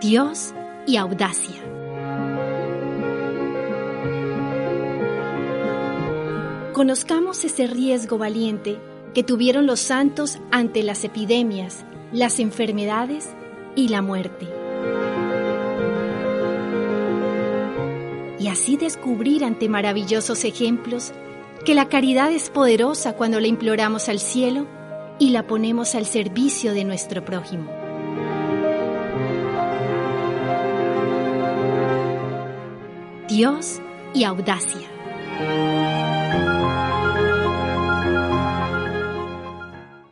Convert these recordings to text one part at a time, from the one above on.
Dios y audacia. Conozcamos ese riesgo valiente que tuvieron los santos ante las epidemias, las enfermedades y la muerte. Y así descubrir ante maravillosos ejemplos que la caridad es poderosa cuando la imploramos al cielo y la ponemos al servicio de nuestro prójimo. Dios y audacia.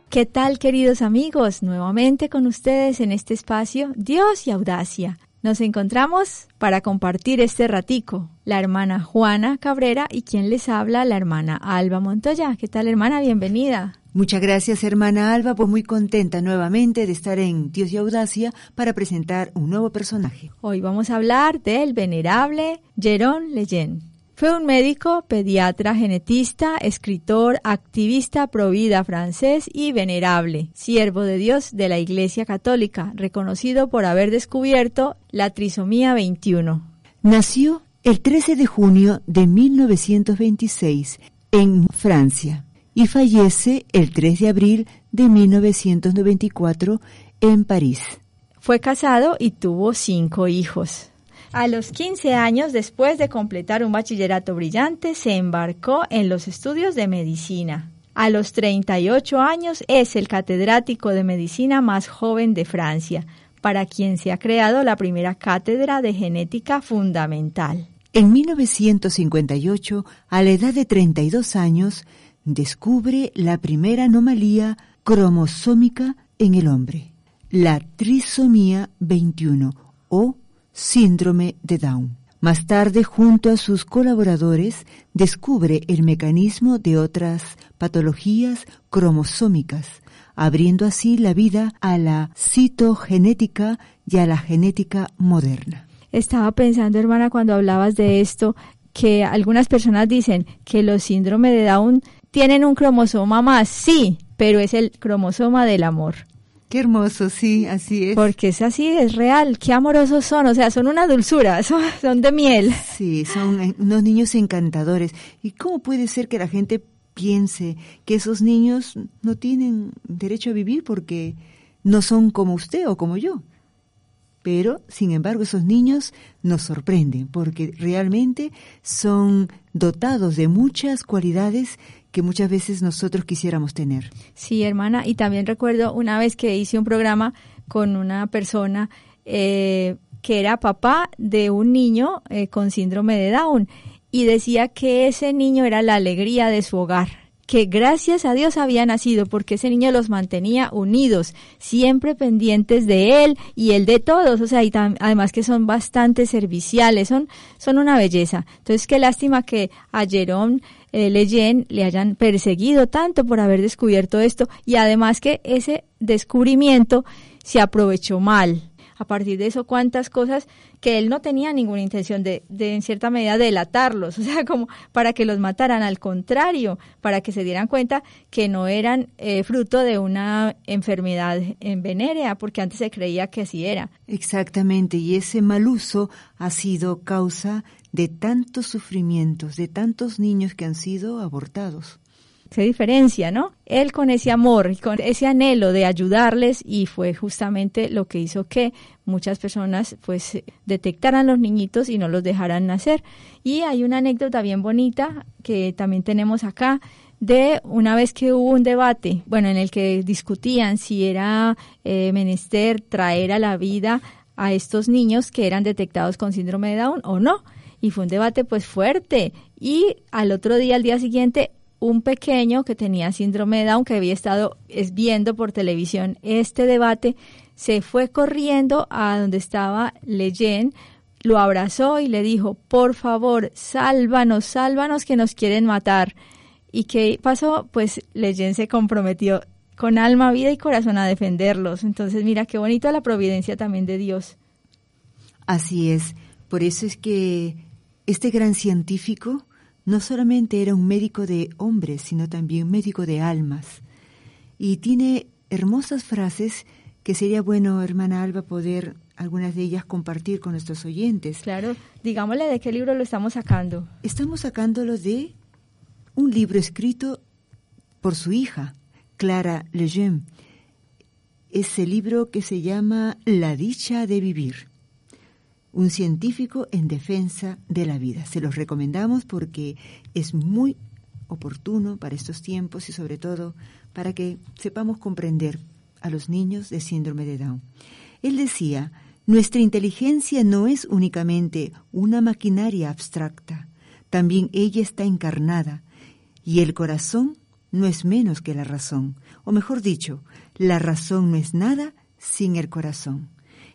¿Qué tal queridos amigos? Nuevamente con ustedes en este espacio Dios y audacia. Nos encontramos para compartir este ratico. La hermana Juana Cabrera y quien les habla, la hermana Alba Montoya. ¿Qué tal hermana? Bienvenida. Muchas gracias, hermana Alba, pues muy contenta nuevamente de estar en Dios y Audacia para presentar un nuevo personaje. Hoy vamos a hablar del venerable Jerón Leyen. Fue un médico, pediatra, genetista, escritor, activista provida francés y venerable, siervo de Dios de la Iglesia Católica, reconocido por haber descubierto la trisomía 21. Nació el 13 de junio de 1926 en Francia y fallece el 3 de abril de 1994 en París. Fue casado y tuvo cinco hijos. A los 15 años, después de completar un bachillerato brillante, se embarcó en los estudios de medicina. A los 38 años es el catedrático de medicina más joven de Francia, para quien se ha creado la primera cátedra de genética fundamental. En 1958, a la edad de 32 años, descubre la primera anomalía cromosómica en el hombre, la trisomía 21 o síndrome de Down. Más tarde, junto a sus colaboradores, descubre el mecanismo de otras patologías cromosómicas, abriendo así la vida a la citogenética y a la genética moderna. Estaba pensando, hermana, cuando hablabas de esto, que algunas personas dicen que los síndrome de Down tienen un cromosoma más, sí, pero es el cromosoma del amor. Qué hermoso, sí, así es. Porque es así, es real. Qué amorosos son, o sea, son una dulzura, son, de miel. Sí, son eh, unos niños encantadores. ¿Y cómo puede ser que la gente piense que esos niños no tienen derecho a vivir porque no son como usted o como yo? Pero, sin embargo, esos niños nos sorprenden porque realmente son dotados de muchas cualidades que muchas veces nosotros quisiéramos tener. Sí, hermana, y también recuerdo una vez que hice un programa con una persona eh, que era papá de un niño eh, con síndrome de Down y decía que ese niño era la alegría de su hogar que gracias a Dios había nacido porque ese niño los mantenía unidos, siempre pendientes de él y él de todos, o sea, y además que son bastante serviciales, son, son una belleza. Entonces, qué lástima que a Jerón eh, Leyen le hayan perseguido tanto por haber descubierto esto y además que ese descubrimiento se aprovechó mal. A partir de eso, cuántas cosas que él no tenía ninguna intención de, de, en cierta medida, delatarlos, o sea, como para que los mataran, al contrario, para que se dieran cuenta que no eran eh, fruto de una enfermedad en venérea, porque antes se creía que así era. Exactamente, y ese mal uso ha sido causa de tantos sufrimientos, de tantos niños que han sido abortados. Se diferencia, ¿no? Él con ese amor con ese anhelo de ayudarles y fue justamente lo que hizo que muchas personas pues detectaran los niñitos y no los dejaran nacer. Y hay una anécdota bien bonita que también tenemos acá de una vez que hubo un debate, bueno, en el que discutían si era eh, menester traer a la vida a estos niños que eran detectados con síndrome de Down o no y fue un debate pues fuerte y al otro día, al día siguiente, un pequeño que tenía síndrome de Down, que había estado viendo por televisión este debate, se fue corriendo a donde estaba Leyen, lo abrazó y le dijo, por favor, sálvanos, sálvanos que nos quieren matar. ¿Y qué pasó? Pues Leyen se comprometió con alma, vida y corazón a defenderlos. Entonces, mira, qué bonito la providencia también de Dios. Así es. Por eso es que este gran científico no solamente era un médico de hombres, sino también médico de almas. Y tiene hermosas frases que sería bueno, hermana Alba, poder algunas de ellas compartir con nuestros oyentes. Claro, digámosle de qué libro lo estamos sacando. Estamos sacándolo de un libro escrito por su hija, Clara Lejeune. Es el libro que se llama La dicha de vivir un científico en defensa de la vida. Se los recomendamos porque es muy oportuno para estos tiempos y sobre todo para que sepamos comprender a los niños de síndrome de Down. Él decía, nuestra inteligencia no es únicamente una maquinaria abstracta, también ella está encarnada y el corazón no es menos que la razón, o mejor dicho, la razón no es nada sin el corazón.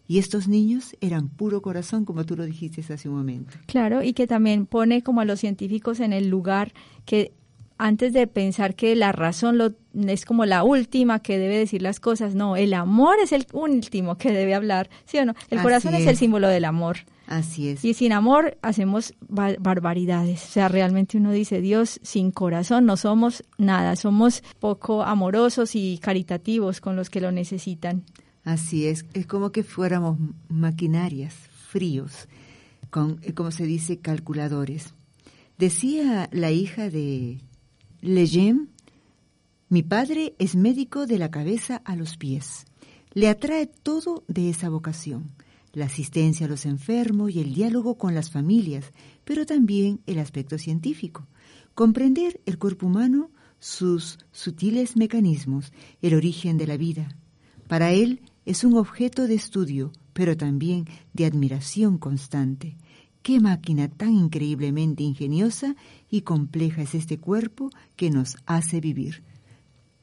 Y estos niños eran puro corazón, como tú lo dijiste hace un momento. Claro, y que también pone como a los científicos en el lugar que antes de pensar que la razón lo, es como la última que debe decir las cosas, no, el amor es el último que debe hablar, ¿sí o no? El corazón es. el símbolo del amor. Así es. Y sin amor hacemos barbaridades. O sea, realmente uno dice, Dios, sin corazón no somos nada, somos poco amorosos y caritativos con los que lo necesitan. Así es, es como que fuéramos maquinarias, fríos, con, eh, como se dice, calculadores. Decía la hija de Lejem, mi padre es médico de la cabeza a los pies. Le atrae todo de esa vocación, la asistencia a los enfermos y el diálogo con las familias, pero también el aspecto científico. Comprender el cuerpo humano, sus sutiles mecanismos, el origen de la vida. Para él, es un objeto de estudio, pero también de admiración constante. Qué máquina tan increíblemente ingeniosa y compleja es este cuerpo que nos hace vivir.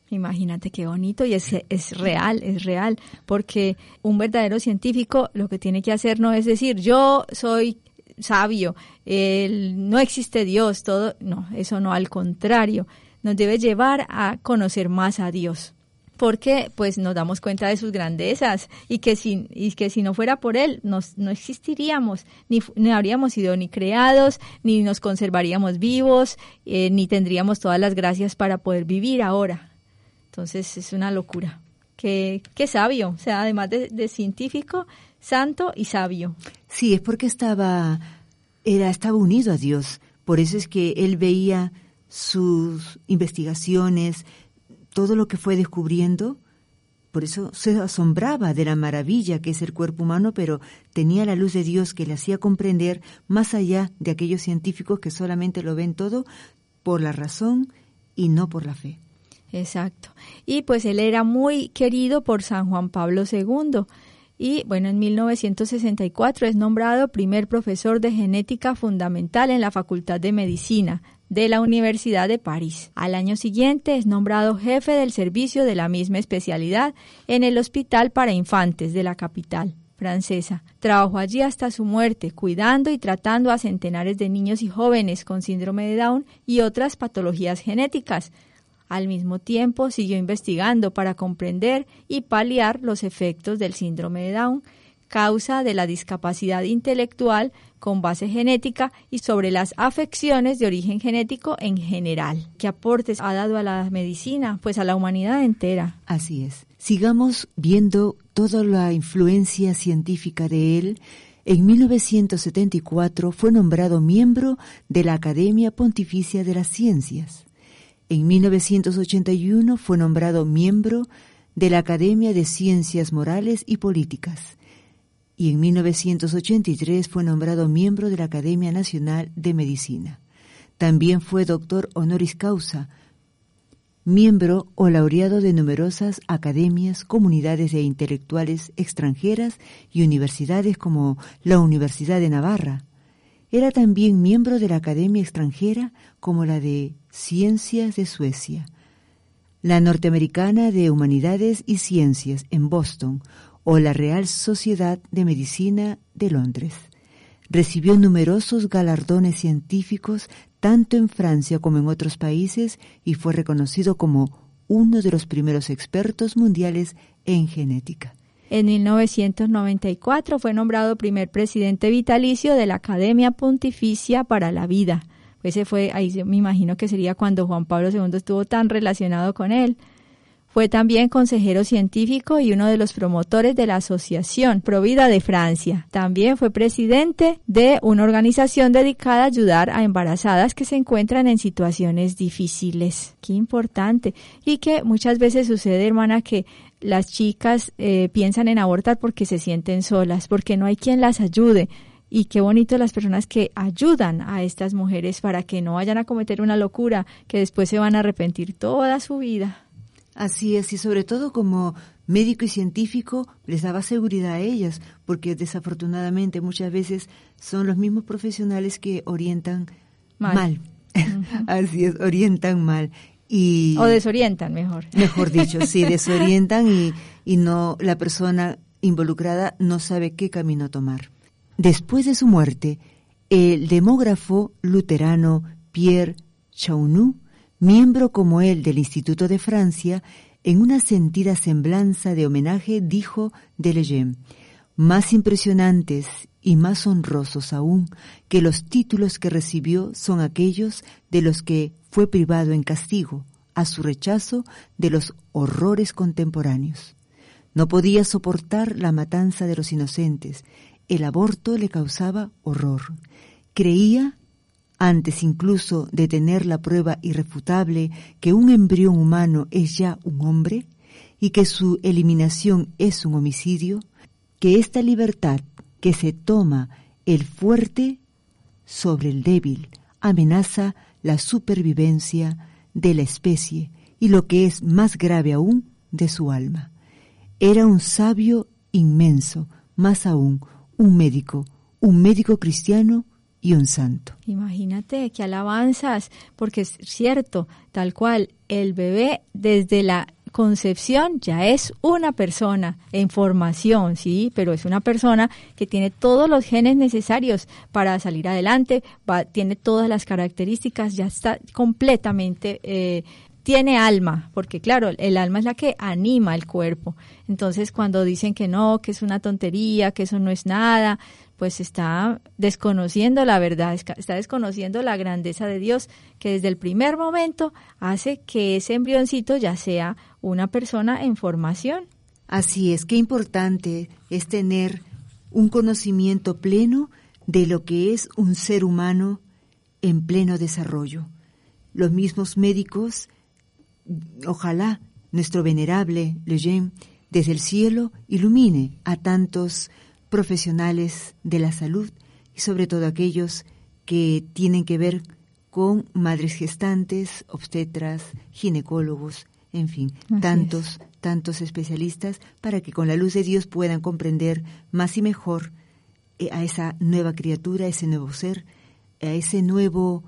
Imagínate qué bonito y es, es real, es real, porque un verdadero científico lo que tiene que hacer no es decir yo soy sabio, no existe Dios, todo, no, eso no, al contrario, nos debe llevar a conocer más a Dios porque pues nos damos cuenta de sus grandezas y que si, y que si no fuera por él nos, no existiríamos, ni, ni habríamos sido ni creados, ni nos conservaríamos vivos, eh, ni tendríamos todas las gracias para poder vivir ahora. Entonces es una locura. Qué, qué sabio, o sea, además de, de científico, santo y sabio. Sí, es porque estaba, era, estaba unido a Dios. Por eso es que él veía sus investigaciones, todo lo que fue descubriendo, por eso se asombraba de la maravilla que es el cuerpo humano, pero tenía la luz de Dios que le hacía comprender más allá de aquellos científicos que solamente lo ven todo por la razón y no por la fe. Exacto. Y pues él era muy querido por San Juan Pablo II. Y bueno, en 1964 es nombrado primer profesor de genética fundamental en la Facultad de Medicina de la Universidad de París. Al año siguiente es nombrado jefe del servicio de la misma especialidad en el Hospital para Infantes de la capital francesa. Trabajó allí hasta su muerte, cuidando y tratando a centenares de niños y jóvenes con síndrome de Down y otras patologías genéticas. Al mismo tiempo, siguió investigando para comprender y paliar los efectos del síndrome de Down, causa de la discapacidad intelectual con base genética y sobre las afecciones de origen genético en general. ¿Qué aportes ha dado a la medicina? Pues a la humanidad entera. Así es. Sigamos viendo toda la influencia científica de él. En 1974 fue nombrado miembro de la Academia Pontificia de las Ciencias. En 1981 fue nombrado miembro de la Academia de Ciencias Morales y Políticas y en 1983 fue nombrado miembro de la Academia Nacional de Medicina. También fue doctor honoris causa, miembro o laureado de numerosas academias, comunidades de intelectuales extranjeras y universidades como la Universidad de Navarra. Era también miembro de la Academia extranjera como la de Ciencias de Suecia, la Norteamericana de Humanidades y Ciencias en Boston o la Real Sociedad de Medicina de Londres. Recibió numerosos galardones científicos tanto en Francia como en otros países y fue reconocido como uno de los primeros expertos mundiales en genética. En 1994 fue nombrado primer presidente vitalicio de la Academia Pontificia para la Vida. Ese fue, ahí me imagino que sería cuando Juan Pablo II estuvo tan relacionado con él. Fue también consejero científico y uno de los promotores de la Asociación Provida de Francia. También fue presidente de una organización dedicada a ayudar a embarazadas que se encuentran en situaciones difíciles. Qué importante. Y que muchas veces sucede, hermana, que las chicas eh, piensan en abortar porque se sienten solas, porque no hay quien las ayude. Y qué bonito las personas que ayudan a estas mujeres para que no vayan a cometer una locura que después se van a arrepentir toda su vida. Así es, y sobre todo como médico y científico les daba seguridad a ellas, porque desafortunadamente muchas veces son los mismos profesionales que orientan mal. Así es, orientan mal. Y, o desorientan, mejor. Mejor dicho, sí, desorientan y, y no la persona involucrada no sabe qué camino tomar. Después de su muerte, el demógrafo luterano Pierre Chaunou, miembro como él del Instituto de Francia, en una sentida semblanza de homenaje dijo de Lejeune, más impresionantes y más honrosos aún que los títulos que recibió son aquellos de los que fue privado en castigo a su rechazo de los horrores contemporáneos. No podía soportar la matanza de los inocentes. El aborto le causaba horror. Creía, antes incluso de tener la prueba irrefutable que un embrión humano es ya un hombre y que su eliminación es un homicidio, que esta libertad que se toma el fuerte sobre el débil amenaza la supervivencia de la especie y lo que es más grave aún, de su alma. Era un sabio inmenso, más aún, un médico, un médico cristiano y un santo. Imagínate que alabanzas, porque es cierto, tal cual, el bebé desde la concepción ya es una persona en formación, sí, pero es una persona que tiene todos los genes necesarios para salir adelante, tiene todas las características, ya está completamente eh, tiene alma, porque claro, el alma es la que anima el cuerpo. Entonces, cuando dicen que no, que es una tontería, que eso no es nada, pues está desconociendo la verdad, está desconociendo la grandeza de Dios, que desde el primer momento hace que ese embrioncito ya sea una persona en formación. Así es, qué importante es tener un conocimiento pleno de lo que es un ser humano en pleno desarrollo. Los mismos médicos, ojalá nuestro venerable Lejeune desde el cielo ilumine a tantos profesionales de la salud y sobre todo aquellos que tienen que ver con madres gestantes, obstetras, ginecólogos, en fin, tantos, tantos especialistas para que con la luz de Dios puedan comprender más y mejor eh, a esa nueva criatura, a ese nuevo ser, a ese nuevo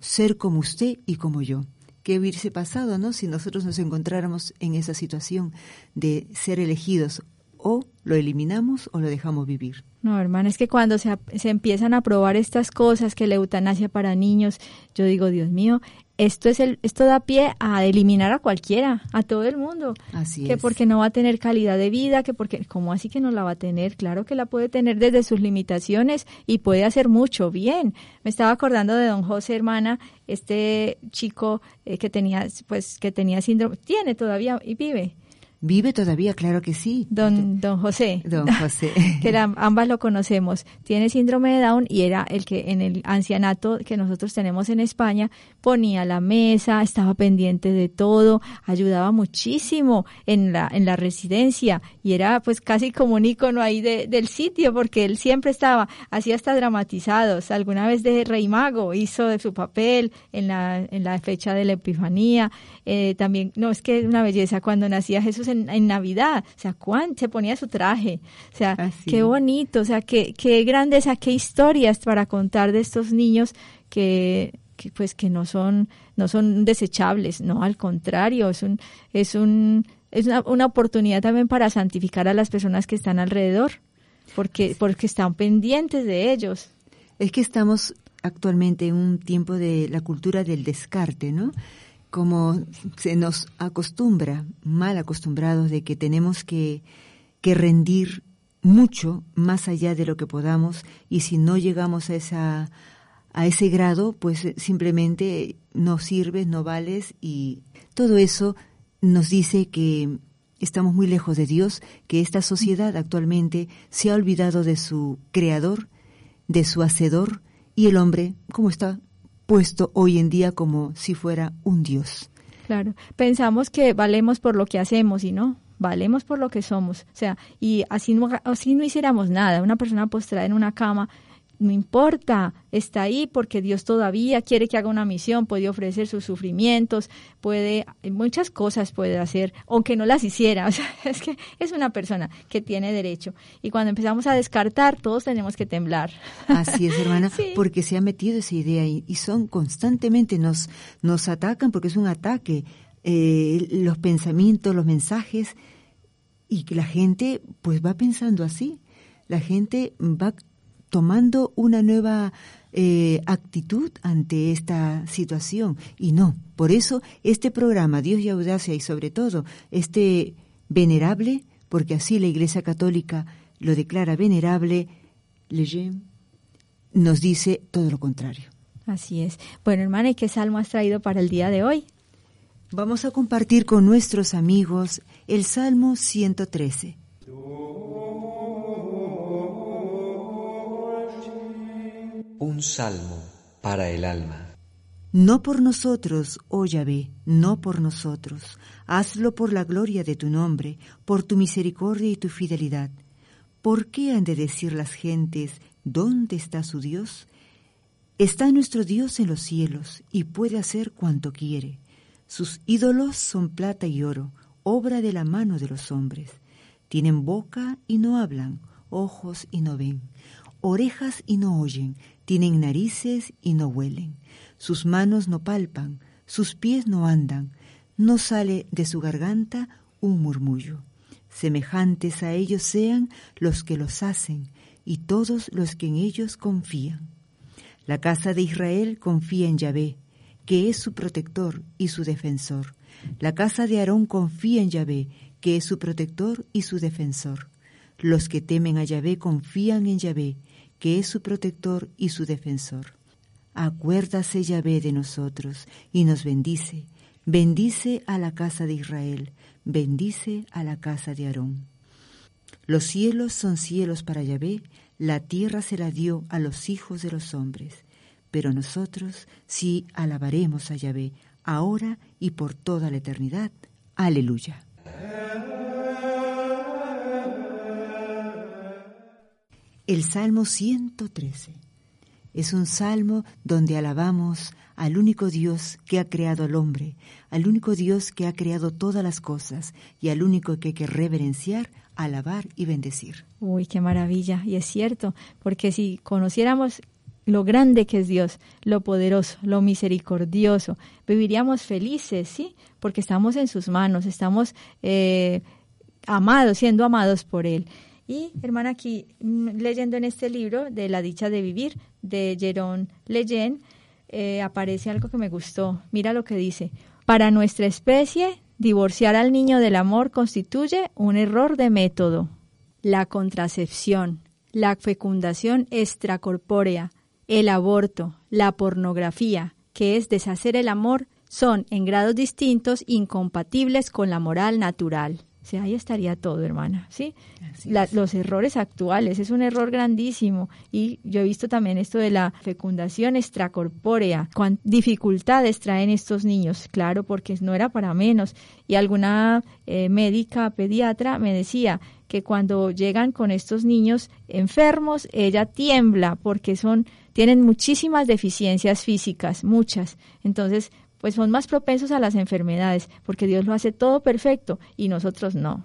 ser como usted y como yo. ¿Qué hubiese pasado, no? Si nosotros nos encontráramos en esa situación de ser elegidos o lo eliminamos o lo dejamos vivir. No, hermana, es que cuando se, se, empiezan a probar estas cosas, que la eutanasia para niños, yo digo, Dios mío, esto es el, esto da pie a eliminar a cualquiera, a todo el mundo. Así que porque no va a tener calidad de vida, que porque, ¿cómo así que no la va a tener? Claro que la puede tener desde sus limitaciones y puede hacer mucho bien. Me estaba acordando de don José, hermana, este chico eh, que tenía, pues, que tenía síndrome, tiene todavía y vive Vive todavía, claro que sí. Don, don José. Don José. que ambas lo conocemos. Tiene síndrome de Down y era el que en el ancianato que nosotros tenemos en España ponía la mesa, estaba pendiente de todo, ayudaba muchísimo en la, en la residencia y era pues casi como un icono ahí de, del sitio porque él siempre estaba, hacía hasta dramatizados. Alguna vez de Rey Mago hizo de su papel en la, en la fecha de la Epifanía. Eh, también, no, es que una belleza cuando nacía Jesús nosotros en, Navidad. O sea, ¿cuán? Se ponía su traje. O sea, qué bonito, o sea, qué, qué grandeza, qué historias para contar de estos niños que, que pues que no son no son desechables, no, al contrario, es un es un es una, una oportunidad también para santificar a las personas que están alrededor, porque porque están pendientes de ellos. Es que estamos actualmente en un tiempo de la cultura del descarte, ¿no? Como se nos acostumbra, mal acostumbrados, de que tenemos que, que rendir mucho más allá de lo que podamos y si no llegamos a esa a ese grado, pues simplemente no sirves, no vales y todo eso nos dice que estamos muy lejos de Dios, que esta sociedad actualmente se ha olvidado de su creador, de su hacedor y el hombre, como está puesto hoy en día como si fuera un Dios. Claro, pensamos que valemos por lo que hacemos y no, valemos por lo que somos. O sea, y así no, así no hiciéramos nada. Una persona postrada en una cama no importa, está ahí porque Dios todavía quiere que haga una misión, puede ofrecer sus sufrimientos, puede, muchas cosas puede hacer, aunque no las hiciera. O sea, es que es una persona que tiene derecho. Y cuando empezamos a descartar, todos tenemos que temblar. Así es, hermana, porque se ha metido esa idea y, y, son constantemente, nos, nos atacan porque es un ataque. Eh, los pensamientos, los mensajes, y que la gente pues va pensando así. La gente va tomando una nueva eh, actitud ante esta situación. Y no, por eso este programa, Dios y Audacia, y sobre todo este venerable, porque así la Iglesia Católica lo declara venerable, nos dice todo lo contrario. Así es. Bueno, hermana, ¿y qué salmo has traído para el día de hoy? Vamos a compartir con nuestros amigos el Salmo 113. Un salmo para el alma. No por nosotros, oh Yahvé, no por nosotros. Hazlo por la gloria de tu nombre, por tu misericordia y tu fidelidad. ¿Por qué han de decir las gentes, ¿dónde está su Dios? Está nuestro Dios en los cielos y puede hacer cuanto quiere. Sus ídolos son plata y oro, obra de la mano de los hombres. Tienen boca y no hablan, ojos y no ven, orejas y no oyen, tienen narices y no huelen, sus manos no palpan, sus pies no andan, no sale de su garganta un murmullo. Semejantes a ellos sean los que los hacen y todos los que en ellos confían. La casa de Israel confía en Yahvé, que es su protector y su defensor. La casa de Aarón confía en Yahvé, que es su protector y su defensor. Los que temen a Yahvé confían en Yahvé, que es su protector y su defensor. Acuérdase Yahvé de nosotros y nos bendice. Bendice a la casa de Israel, bendice a la casa de Aarón. Los cielos son cielos para Yahvé, la tierra se la dio a los hijos de los hombres. Pero nosotros sí alabaremos a Yahvé, ahora y por toda la eternidad. Aleluya. El Salmo 113 es un salmo donde alabamos al único Dios que ha creado al hombre, al único Dios que ha creado todas las cosas y al único que hay que reverenciar, alabar y bendecir. Uy, qué maravilla. Y es cierto, porque si conociéramos lo grande que es Dios, lo poderoso, lo misericordioso, viviríamos felices, ¿sí? Porque estamos en sus manos, estamos eh, amados, siendo amados por Él. Y, hermana, aquí mm, leyendo en este libro de La dicha de vivir, de Jerón Leyen, eh, aparece algo que me gustó. Mira lo que dice. Para nuestra especie, divorciar al niño del amor constituye un error de método. La contracepción, la fecundación extracorpórea, el aborto, la pornografía, que es deshacer el amor, son en grados distintos incompatibles con la moral natural. Ahí estaría todo, hermana, ¿sí? los errores actuales, es un error grandísimo. Y yo he visto también esto de la fecundación extracorpórea, cuán dificultades traen estos niños, claro, porque no era para menos. Y alguna eh, médica pediatra me decía que cuando llegan con estos niños enfermos, ella tiembla porque son tienen muchísimas deficiencias físicas, muchas. Entonces, pues son más propensos a las enfermedades, porque Dios lo hace todo perfecto y nosotros no.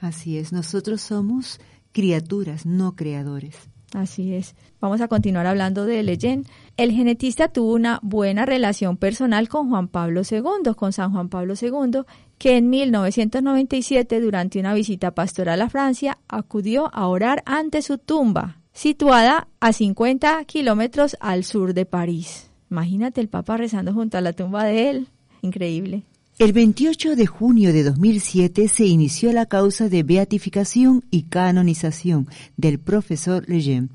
Así es, nosotros somos criaturas, no creadores. Así es. Vamos a continuar hablando de Leyen. El genetista tuvo una buena relación personal con Juan Pablo II, con San Juan Pablo II, que en 1997, durante una visita pastoral a Francia, acudió a orar ante su tumba, situada a 50 kilómetros al sur de París. Imagínate el Papa rezando junto a la tumba de él. Increíble. El 28 de junio de 2007 se inició la causa de beatificación y canonización del profesor Lejeune.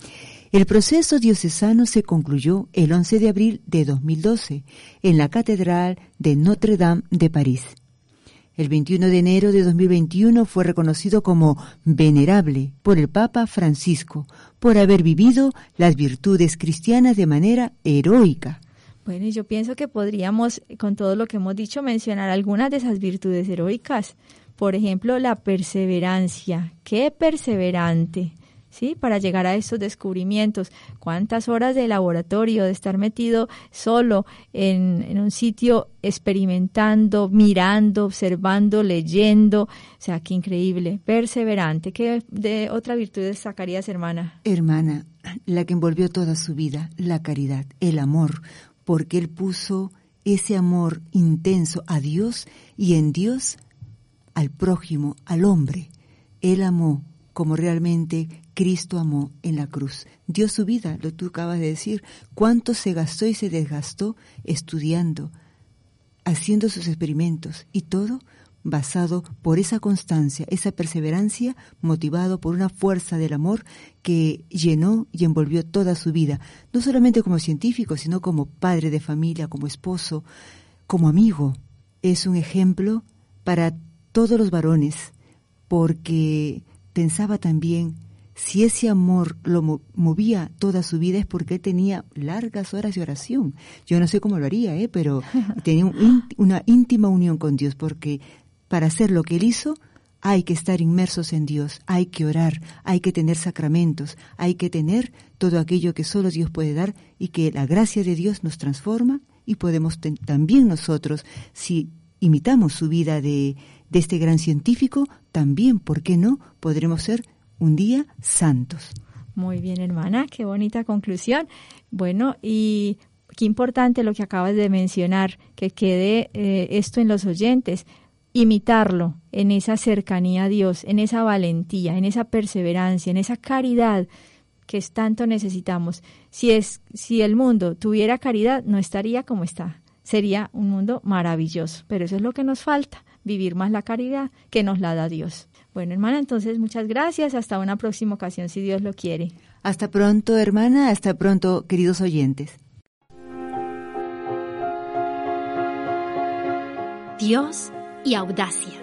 El proceso diocesano se concluyó el 11 de abril de 2012 en la Catedral de Notre Dame de París. El 21 de enero de 2021 fue reconocido como venerable por el Papa Francisco por haber vivido las virtudes cristianas de manera heroica. Bueno, yo pienso que podríamos, con todo lo que hemos dicho, mencionar algunas de esas virtudes heroicas. Por ejemplo, la perseverancia. ¡Qué perseverante! ¿sí? Para llegar a esos descubrimientos. ¿Cuántas horas de laboratorio, de estar metido solo en, en, un sitio experimentando, mirando, observando, leyendo? O sea, qué increíble. Perseverante. ¿Qué de otra virtud destacarías, hermana? Hermana, la que envolvió toda su vida, la caridad, el amor, porque él puso ese amor intenso a Dios y en Dios al prójimo, al hombre. Él amó como realmente Cristo amó en la cruz. Dio su vida, lo tú acabas de decir, cuánto se gastó y se desgastó estudiando, haciendo sus experimentos y todo basado por esa constancia, esa perseverancia, motivado por una fuerza del amor que llenó y envolvió toda su vida, no solamente como científico, sino como padre de familia, como esposo, como amigo. Es un ejemplo para todos los varones, porque pensaba también si ese amor lo movía toda su vida es porque tenía largas horas de oración. Yo no sé cómo lo haría, ¿eh? pero tenía una íntima unión con Dios porque para hacer lo que él hizo hay que estar inmersos en Dios, hay que orar, hay que tener sacramentos, hay que tener todo aquello que solo Dios puede dar y que la gracia de Dios nos transforma y podemos también nosotros, si imitamos su vida de, este gran científico, también, ¿por qué no?, podremos ser un día santos. Muy bien, hermana, qué bonita conclusión. Bueno, y qué importante lo que acabas de mencionar, que quede eh, esto en los oyentes, imitarlo en esa cercanía a Dios, en esa valentía, en esa perseverancia, en esa caridad que es tanto necesitamos. Si es si el mundo tuviera caridad, no estaría como está. Sería un mundo maravilloso, pero eso es lo que nos falta, vivir más la caridad que nos la da Dios. Bueno, hermana, entonces muchas gracias. Hasta una próxima ocasión, si Dios lo quiere. Hasta pronto, hermana. Hasta pronto, queridos oyentes. Dios y audacia.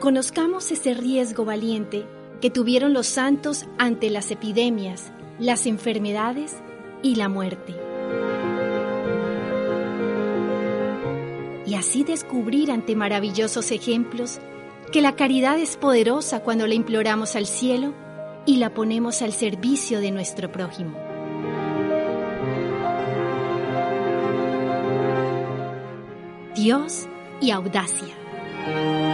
Conozcamos ese riesgo valiente que tuvieron los santos ante las epidemias, las enfermedades y la muerte. y así descubrir ante maravillosos ejemplos que la caridad es poderosa cuando la imploramos al cielo y la ponemos al servicio de nuestro prójimo. Dios y audacia.